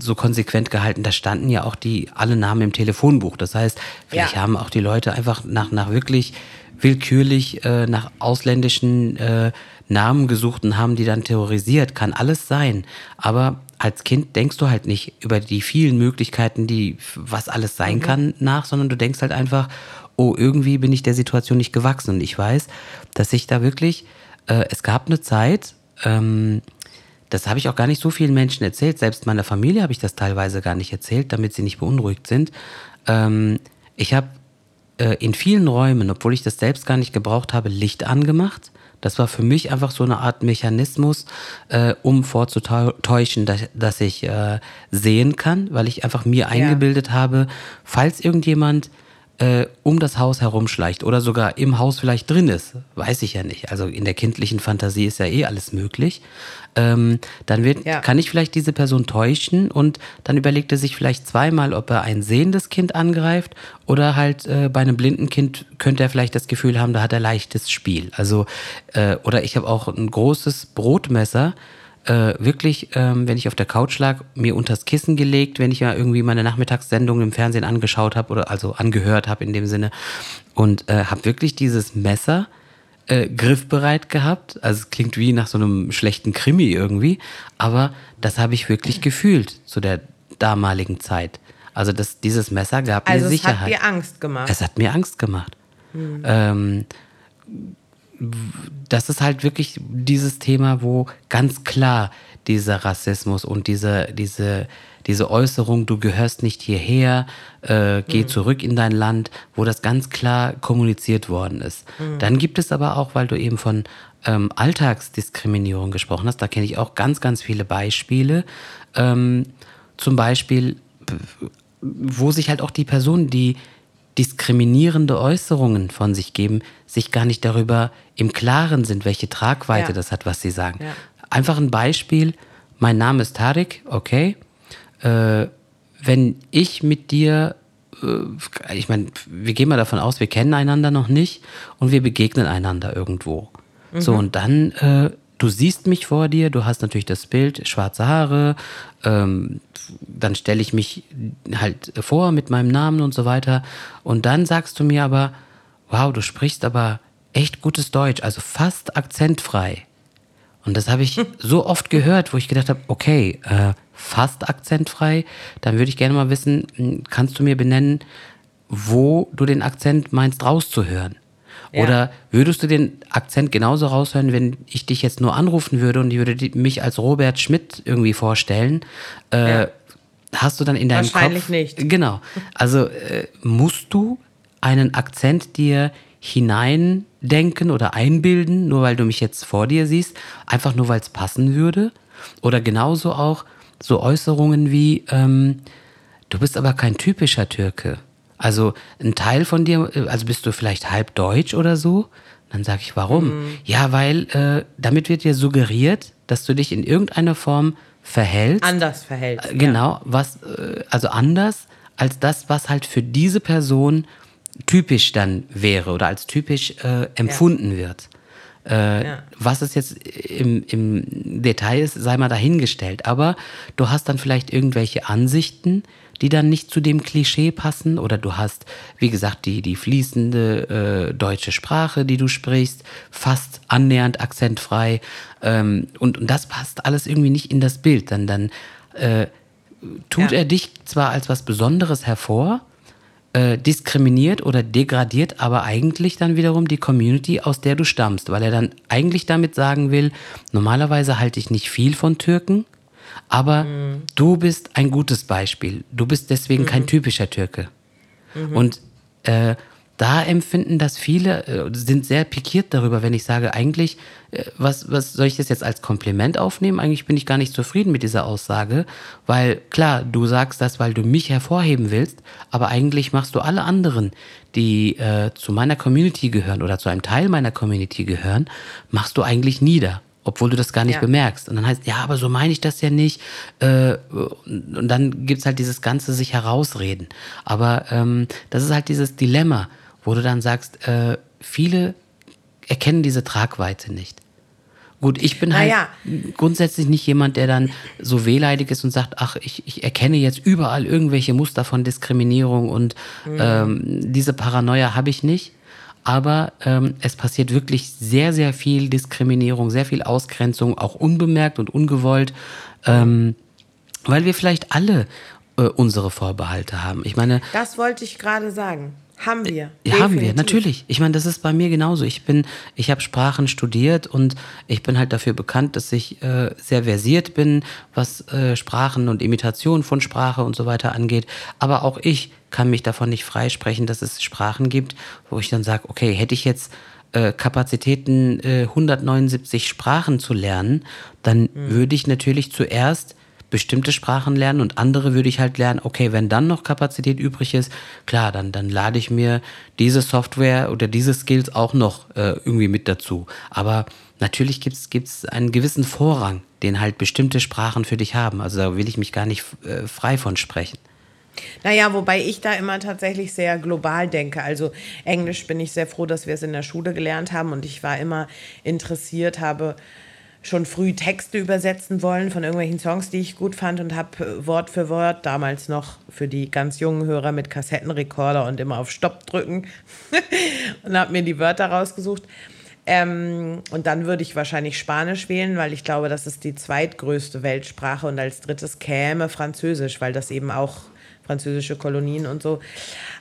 so konsequent gehalten. Da standen ja auch die alle Namen im Telefonbuch. Das heißt, vielleicht ja. haben auch die Leute einfach nach, nach wirklich willkürlich äh, nach ausländischen äh, Namen gesucht und haben die dann terrorisiert. Kann alles sein. Aber als Kind denkst du halt nicht über die vielen Möglichkeiten, die was alles sein mhm. kann, nach, sondern du denkst halt einfach, oh, irgendwie bin ich der Situation nicht gewachsen. Und ich weiß, dass ich da wirklich äh, es gab eine Zeit, ähm, das habe ich auch gar nicht so vielen Menschen erzählt, selbst meiner Familie habe ich das teilweise gar nicht erzählt, damit sie nicht beunruhigt sind. Ähm, ich habe äh, in vielen Räumen, obwohl ich das selbst gar nicht gebraucht habe, Licht angemacht. Das war für mich einfach so eine Art Mechanismus, äh, um vorzutäuschen, dass, dass ich äh, sehen kann, weil ich einfach mir eingebildet habe, falls irgendjemand äh, um das Haus herumschleicht oder sogar im Haus vielleicht drin ist, weiß ich ja nicht. Also in der kindlichen Fantasie ist ja eh alles möglich. Ähm, dann wird, ja. kann ich vielleicht diese Person täuschen und dann überlegt er sich vielleicht zweimal, ob er ein sehendes Kind angreift oder halt äh, bei einem blinden Kind könnte er vielleicht das Gefühl haben, da hat er leichtes Spiel. Also, äh, oder ich habe auch ein großes Brotmesser äh, wirklich, ähm, wenn ich auf der Couch lag, mir unters Kissen gelegt, wenn ich ja irgendwie meine Nachmittagssendung im Fernsehen angeschaut habe oder also angehört habe in dem Sinne und äh, habe wirklich dieses Messer äh, griffbereit gehabt. Also es klingt wie nach so einem schlechten Krimi irgendwie, aber das habe ich wirklich gefühlt zu der damaligen Zeit. Also das, dieses Messer gab also mir Sicherheit. Also es hat dir Angst gemacht. Es hat mir Angst gemacht. Hm. Ähm, das ist halt wirklich dieses Thema, wo ganz klar dieser Rassismus und diese, diese, diese Äußerung, du gehörst nicht hierher, äh, geh mhm. zurück in dein Land, wo das ganz klar kommuniziert worden ist. Mhm. Dann gibt es aber auch, weil du eben von ähm, Alltagsdiskriminierung gesprochen hast, da kenne ich auch ganz, ganz viele Beispiele. Ähm, zum Beispiel, wo sich halt auch die Personen, die diskriminierende Äußerungen von sich geben, sich gar nicht darüber im Klaren sind, welche Tragweite ja. das hat, was sie sagen. Ja. Einfach ein Beispiel, mein Name ist Tarek, okay. Äh, wenn ich mit dir, äh, ich meine, wir gehen mal davon aus, wir kennen einander noch nicht und wir begegnen einander irgendwo. Mhm. So, und dann äh, du siehst mich vor dir, du hast natürlich das Bild, schwarze Haare, ähm, dann stelle ich mich halt vor mit meinem Namen und so weiter. Und dann sagst du mir aber, wow, du sprichst aber echt gutes Deutsch, also fast akzentfrei. Und das habe ich so oft gehört, wo ich gedacht habe, okay, äh, fast akzentfrei, dann würde ich gerne mal wissen, kannst du mir benennen, wo du den Akzent meinst rauszuhören? Oder würdest du den Akzent genauso raushören, wenn ich dich jetzt nur anrufen würde und ich würde mich als Robert Schmidt irgendwie vorstellen? Äh, ja. Hast du dann in deinem Wahrscheinlich Kopf. Wahrscheinlich nicht. Genau. Also äh, musst du einen Akzent dir hineindenken oder einbilden, nur weil du mich jetzt vor dir siehst, einfach nur weil es passen würde? Oder genauso auch so Äußerungen wie, ähm, du bist aber kein typischer Türke. Also ein Teil von dir, äh, also bist du vielleicht halb deutsch oder so? Dann sage ich, warum? Mhm. Ja, weil äh, damit wird dir suggeriert, dass du dich in irgendeiner Form verhältst. Anders verhältst. Äh, genau, ja. was, äh, also anders als das, was halt für diese Person typisch dann wäre oder als typisch äh, empfunden ja. wird. Äh, ja. Was es jetzt im, im Detail ist, sei mal dahingestellt. Aber du hast dann vielleicht irgendwelche Ansichten, die dann nicht zu dem Klischee passen. Oder du hast, wie gesagt, die, die fließende äh, deutsche Sprache, die du sprichst, fast annähernd akzentfrei. Ähm, und, und das passt alles irgendwie nicht in das Bild. Dann, dann äh, tut ja. er dich zwar als was Besonderes hervor, äh, diskriminiert oder degradiert aber eigentlich dann wiederum die Community, aus der du stammst, weil er dann eigentlich damit sagen will, normalerweise halte ich nicht viel von Türken, aber mhm. du bist ein gutes Beispiel. Du bist deswegen mhm. kein typischer Türke. Mhm. Und äh, da empfinden das viele, äh, sind sehr pikiert darüber, wenn ich sage, eigentlich, äh, was, was soll ich das jetzt als Kompliment aufnehmen? Eigentlich bin ich gar nicht zufrieden mit dieser Aussage, weil klar, du sagst das, weil du mich hervorheben willst, aber eigentlich machst du alle anderen, die äh, zu meiner Community gehören oder zu einem Teil meiner Community gehören, machst du eigentlich nieder obwohl du das gar nicht ja. bemerkst. Und dann heißt, ja, aber so meine ich das ja nicht. Äh, und dann gibt's halt dieses ganze sich herausreden. Aber ähm, das ist halt dieses Dilemma wo du dann sagst, äh, viele erkennen diese Tragweite nicht. Gut, ich bin halt ja. grundsätzlich nicht jemand, der dann so wehleidig ist und sagt, ach, ich, ich erkenne jetzt überall irgendwelche Muster von Diskriminierung und mhm. ähm, diese Paranoia habe ich nicht. Aber ähm, es passiert wirklich sehr, sehr viel Diskriminierung, sehr viel Ausgrenzung, auch unbemerkt und ungewollt, ähm, weil wir vielleicht alle äh, unsere Vorbehalte haben. Ich meine, das wollte ich gerade sagen. Haben wir. Ja, haben wir, natürlich. Ich meine, das ist bei mir genauso. Ich bin, ich habe Sprachen studiert und ich bin halt dafür bekannt, dass ich äh, sehr versiert bin, was äh, Sprachen und Imitation von Sprache und so weiter angeht. Aber auch ich kann mich davon nicht freisprechen, dass es Sprachen gibt, wo ich dann sage, okay, hätte ich jetzt äh, Kapazitäten, 179 äh, Sprachen zu lernen, dann mhm. würde ich natürlich zuerst bestimmte Sprachen lernen und andere würde ich halt lernen, okay, wenn dann noch Kapazität übrig ist, klar, dann, dann lade ich mir diese Software oder diese Skills auch noch äh, irgendwie mit dazu. Aber natürlich gibt es einen gewissen Vorrang, den halt bestimmte Sprachen für dich haben. Also da will ich mich gar nicht äh, frei von sprechen. Naja, wobei ich da immer tatsächlich sehr global denke. Also Englisch bin ich sehr froh, dass wir es in der Schule gelernt haben und ich war immer interessiert, habe schon früh Texte übersetzen wollen von irgendwelchen Songs, die ich gut fand und habe äh, Wort für Wort damals noch für die ganz jungen Hörer mit Kassettenrekorder und immer auf Stopp drücken und habe mir die Wörter rausgesucht. Ähm, und dann würde ich wahrscheinlich Spanisch wählen, weil ich glaube, das ist die zweitgrößte Weltsprache und als drittes käme Französisch, weil das eben auch französische Kolonien und so.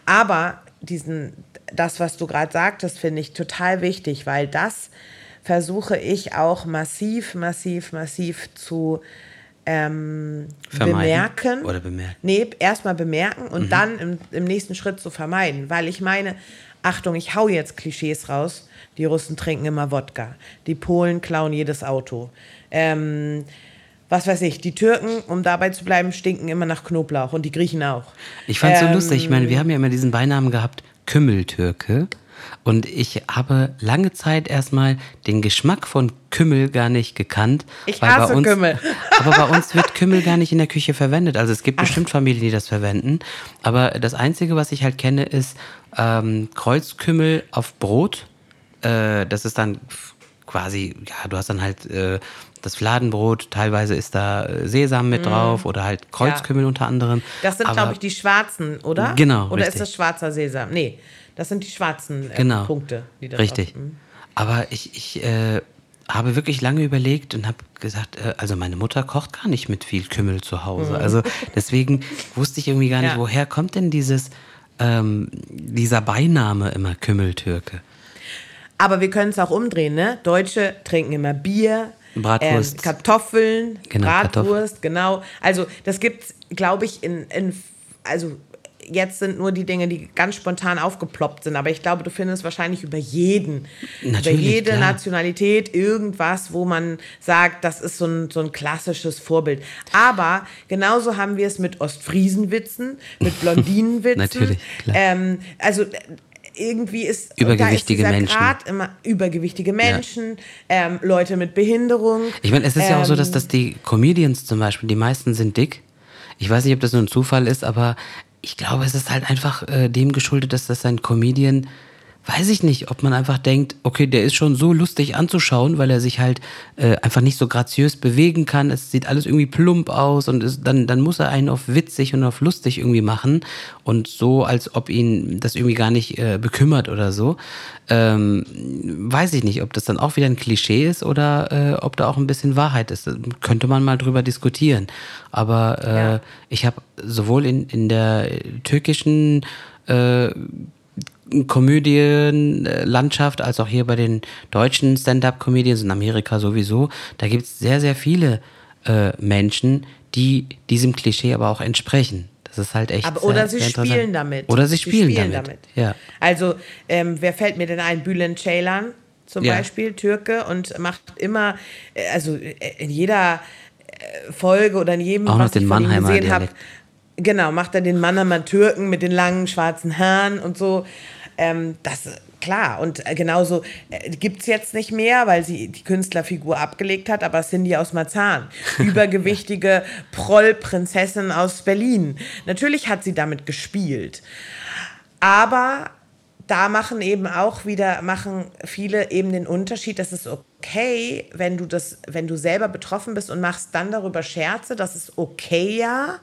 Aber diesen, das, was du gerade sagtest, finde ich total wichtig, weil das versuche ich auch massiv, massiv, massiv zu ähm, bemerken. Oder bemerken. Nee, erstmal bemerken und mhm. dann im, im nächsten Schritt zu vermeiden. Weil ich meine, Achtung, ich hau jetzt Klischees raus. Die Russen trinken immer Wodka. Die Polen klauen jedes Auto. Ähm, was weiß ich, die Türken, um dabei zu bleiben, stinken immer nach Knoblauch und die Griechen auch. Ich fand es ähm, so lustig. Ich meine, wir haben ja immer diesen Beinamen gehabt, Kümmeltürke. Und ich habe lange Zeit erstmal den Geschmack von Kümmel gar nicht gekannt. Ich hasse uns, Kümmel. Aber bei uns wird Kümmel gar nicht in der Küche verwendet. Also es gibt Ach. bestimmt Familien, die das verwenden. Aber das Einzige, was ich halt kenne, ist ähm, Kreuzkümmel auf Brot. Äh, das ist dann quasi, ja, du hast dann halt äh, das Fladenbrot, teilweise ist da äh, Sesam mit mm. drauf oder halt Kreuzkümmel ja. unter anderem. Das sind, glaube ich, die schwarzen, oder? Genau. Oder richtig. ist das schwarzer Sesam? Nee. Das sind die schwarzen äh, genau. Punkte, die da Richtig. Drauf, Aber ich, ich äh, habe wirklich lange überlegt und habe gesagt, äh, also meine Mutter kocht gar nicht mit viel Kümmel zu Hause. Mhm. Also deswegen wusste ich irgendwie gar nicht, ja. woher kommt denn dieses, ähm, dieser Beiname immer Kümmeltürke. Aber wir können es auch umdrehen, ne? Deutsche trinken immer Bier, Bratwurst. Ähm, Kartoffeln, genau, Bratwurst, Kartoffel. genau. Also das gibt es, glaube ich, in, in also jetzt sind nur die Dinge, die ganz spontan aufgeploppt sind. Aber ich glaube, du findest wahrscheinlich über jeden, Natürlich, über jede klar. Nationalität irgendwas, wo man sagt, das ist so ein, so ein klassisches Vorbild. Aber genauso haben wir es mit Ostfriesenwitzen, mit Blondinenwitzen. Natürlich, klar. Ähm, also irgendwie ist übergewichtige ist Menschen. Grad immer übergewichtige Menschen, ja. ähm, Leute mit Behinderung. Ich meine, es ist ähm, ja auch so, dass, ähm, dass die Comedians zum Beispiel, die meisten sind dick. Ich weiß nicht, ob das nur ein Zufall ist, aber ich glaube, es ist halt einfach äh, dem geschuldet, dass das ein Comedian weiß ich nicht, ob man einfach denkt, okay, der ist schon so lustig anzuschauen, weil er sich halt äh, einfach nicht so graziös bewegen kann. Es sieht alles irgendwie plump aus und ist, dann, dann muss er einen auf witzig und auf lustig irgendwie machen und so, als ob ihn das irgendwie gar nicht äh, bekümmert oder so. Ähm, weiß ich nicht, ob das dann auch wieder ein Klischee ist oder äh, ob da auch ein bisschen Wahrheit ist. Könnte man mal drüber diskutieren. Aber äh, ja. ich habe sowohl in, in der türkischen äh, Komödienlandschaft als auch hier bei den deutschen Stand-up-Comedians in Amerika sowieso. Da gibt es sehr, sehr viele äh, Menschen, die diesem Klischee aber auch entsprechen. Das ist halt echt. Aber, sehr, oder sie sehr spielen damit. Oder sie spielen, damit. Ja. Also, ähm, wer fällt mir denn ein? Bülent Ceylan zum Ja. Beispiel, Türke, und macht immer, äh, also äh, in jeder äh, Folge oder in jedem, Auch noch was den ich von ihm gesehen habe. Genau, macht er den Mannheimer Türken mit den langen schwarzen Haaren und so. Ähm, das, klar, und äh, genauso äh, gibt es jetzt nicht mehr, weil sie die Künstlerfigur abgelegt hat, aber Cindy aus Marzahn, übergewichtige Prollprinzessin aus Berlin. Natürlich hat sie damit gespielt. Aber da machen eben auch wieder, machen viele eben den Unterschied, dass es okay, wenn du das, wenn du selber betroffen bist und machst dann darüber Scherze, das ist okay, ja,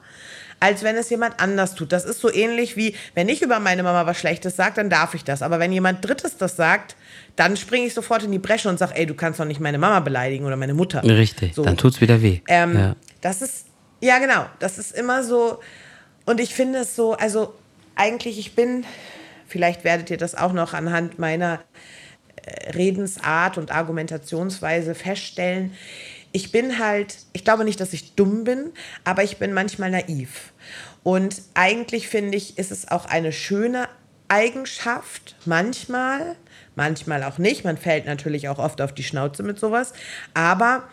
als wenn es jemand anders tut. Das ist so ähnlich wie, wenn ich über meine Mama was Schlechtes sage, dann darf ich das. Aber wenn jemand Drittes das sagt, dann springe ich sofort in die Bresche und sage, ey, du kannst doch nicht meine Mama beleidigen oder meine Mutter. Richtig, So. dann tut's wieder weh. Ähm, ja. Das ist, ja genau, das ist immer so, und ich finde es so, also eigentlich, ich bin, vielleicht werdet ihr das auch noch anhand meiner äh, Redensart und Argumentationsweise feststellen. Ich bin halt, ich glaube nicht, dass ich dumm bin, aber ich bin manchmal naiv. Und eigentlich finde ich, ist es auch eine schöne Eigenschaft, manchmal, manchmal auch nicht. Man fällt natürlich auch oft auf die Schnauze mit sowas, aber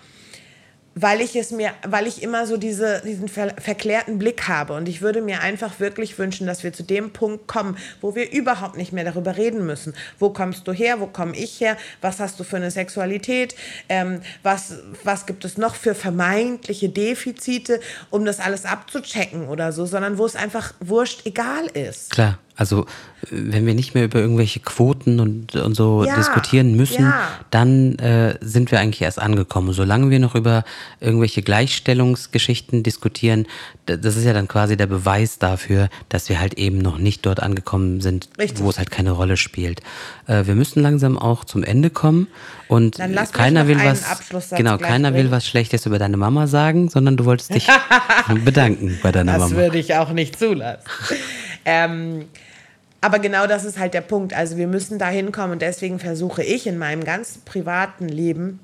weil ich es mir, weil ich immer so diese, diesen ver verklärten Blick habe. Und ich würde mir einfach wirklich wünschen, dass wir zu dem Punkt kommen, wo wir überhaupt nicht mehr darüber reden müssen. Wo kommst du her? Wo komme ich her? Was hast du für eine Sexualität? Ähm, was, was gibt es noch für vermeintliche Defizite, um das alles abzuchecken oder so, sondern wo es einfach wurscht egal ist. Klar, also äh, wenn wir nicht mehr über irgendwelche Quoten und, und so Ja, diskutieren müssen, ja. dann äh, sind wir eigentlich erst angekommen. Solange wir noch über irgendwelche Gleichstellungsgeschichten diskutieren, das ist ja dann quasi der Beweis dafür, dass wir halt eben noch nicht dort angekommen sind, Richtig. wo es halt keine Rolle spielt. Äh, wir müssen langsam auch zum Ende kommen und mich keiner will was genau, keiner will was Schlechtes über deine Mama sagen, sondern du wolltest dich bedanken bei deiner Das Mama. würde ich auch nicht zulassen. ähm, aber genau das ist halt der Punkt. Also wir müssen da hinkommen und deswegen versuche ich in meinem ganz privaten Leben,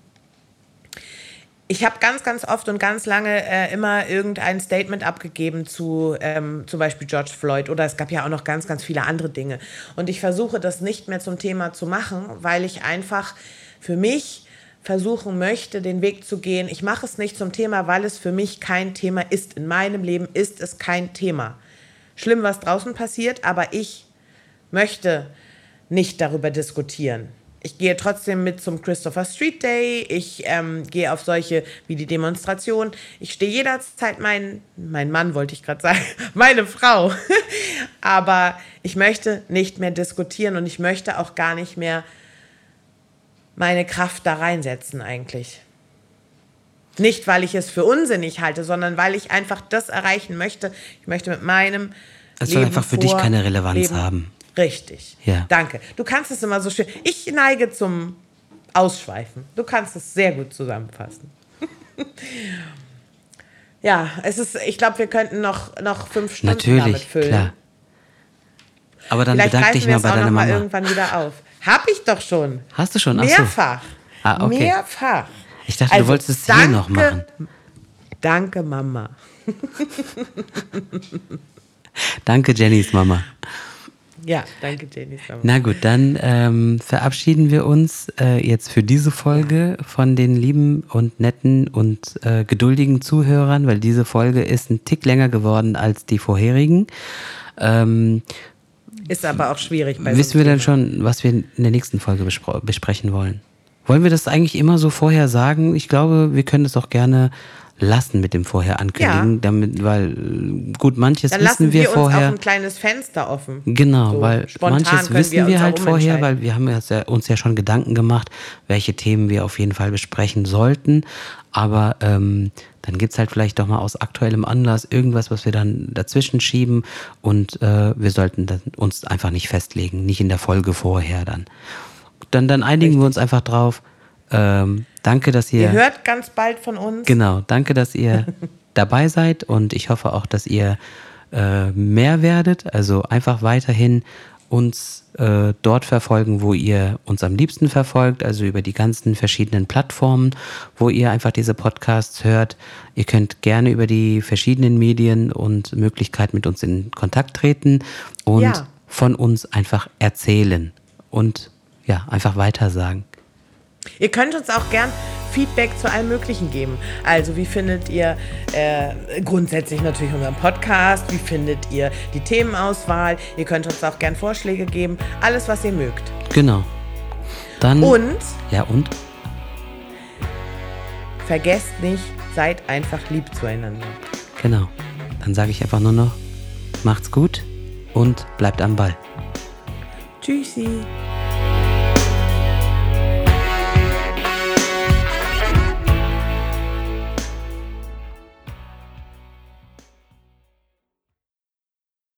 ich habe ganz, ganz oft und ganz lange äh, immer irgendein Statement abgegeben zu ähm, zum Beispiel George Floyd oder es gab ja auch noch ganz, ganz viele andere Dinge. Und ich versuche das nicht mehr zum Thema zu machen, weil ich einfach für mich versuchen möchte, den Weg zu gehen. Ich mache es nicht zum Thema, weil es für mich kein Thema ist. In meinem Leben ist es kein Thema. Schlimm, was draußen passiert, aber ich möchte nicht darüber diskutieren. Ich gehe trotzdem mit zum Christopher Street Day. Ich ähm, gehe auf solche wie die Demonstration. Ich stehe jederzeit mein, mein Mann, wollte ich gerade sagen, meine Frau. Aber ich möchte nicht mehr diskutieren und ich möchte auch gar nicht mehr meine Kraft da reinsetzen eigentlich. Nicht, weil ich es für unsinnig halte, sondern weil ich einfach das erreichen möchte. Ich möchte mit meinem Es soll einfach für dich keine Relevanz Leben. haben. Richtig. Ja. Danke. Du kannst es immer so schön. Ich neige zum Ausschweifen. Du kannst es sehr gut zusammenfassen. ja, es ist, ich glaube, wir könnten noch, noch fünf Stunden damit Natürlich, füllen. klar. Aber dann Vielleicht bedank greifen dich mal bei deiner noch mal Mama. irgendwann wieder auf. Hab ich doch schon. Hast du schon? Ach so. Mehrfach. Ah, okay. Mehrfach. Ich dachte, du wolltest es hier noch machen. Danke, Mama. Danke, Jennys Mama. Ja, danke, Jenny. Na gut, dann ähm, verabschieden wir uns äh, jetzt für diese Folge von den lieben und netten und äh, geduldigen Zuhörern, weil diese Folge ist ein Tick länger geworden als die vorherigen. Ähm, Ist aber auch schwierig bei wissen so wir denn schon, was wir in der nächsten Folge bespro- besprechen wollen? Wollen wir das eigentlich immer so vorher sagen? Ich glaube, wir können es auch gerne lassen mit dem vorher ankündigen, Ja. damit, weil äh, gut, manches Dann wissen wir wir uns vorher. auch ein kleines Fenster offen. Genau, So, weil manches wissen wir wir, uns halt vorher, weil wir haben uns ja, uns ja schon Gedanken gemacht, welche Themen wir auf jeden Fall besprechen sollten. Aber ähm, dann gibt's halt vielleicht doch mal aus aktuellem Anlass irgendwas, was wir dann dazwischen schieben und äh, wir sollten dann uns einfach nicht festlegen, nicht in der Folge vorher dann. Dann, dann einigen wir uns einfach drauf. Ähm, danke, dass ihr. Ihr hört ganz bald von uns. Genau, danke, dass ihr dabei seid und ich hoffe auch, dass ihr äh, mehr werdet. Also einfach weiterhin uns äh, dort verfolgen, wo ihr uns am liebsten verfolgt, also über die ganzen verschiedenen Plattformen, wo ihr einfach diese Podcasts hört. Ihr könnt gerne über die verschiedenen Medien und Möglichkeiten mit uns in Kontakt treten und Ja. von uns einfach erzählen und ja, einfach weitersagen. Ihr könnt uns auch gern Feedback zu allem Möglichen geben. Also wie findet ihr äh, grundsätzlich natürlich unseren Podcast? Wie findet ihr die Themenauswahl? Ihr könnt uns auch gern Vorschläge geben. Alles, was ihr mögt. Genau. Dann. Und Ja, und? vergesst nicht, seid einfach lieb zueinander. Genau. Dann sage ich einfach nur noch, macht's gut und bleibt am Ball. Tschüssi.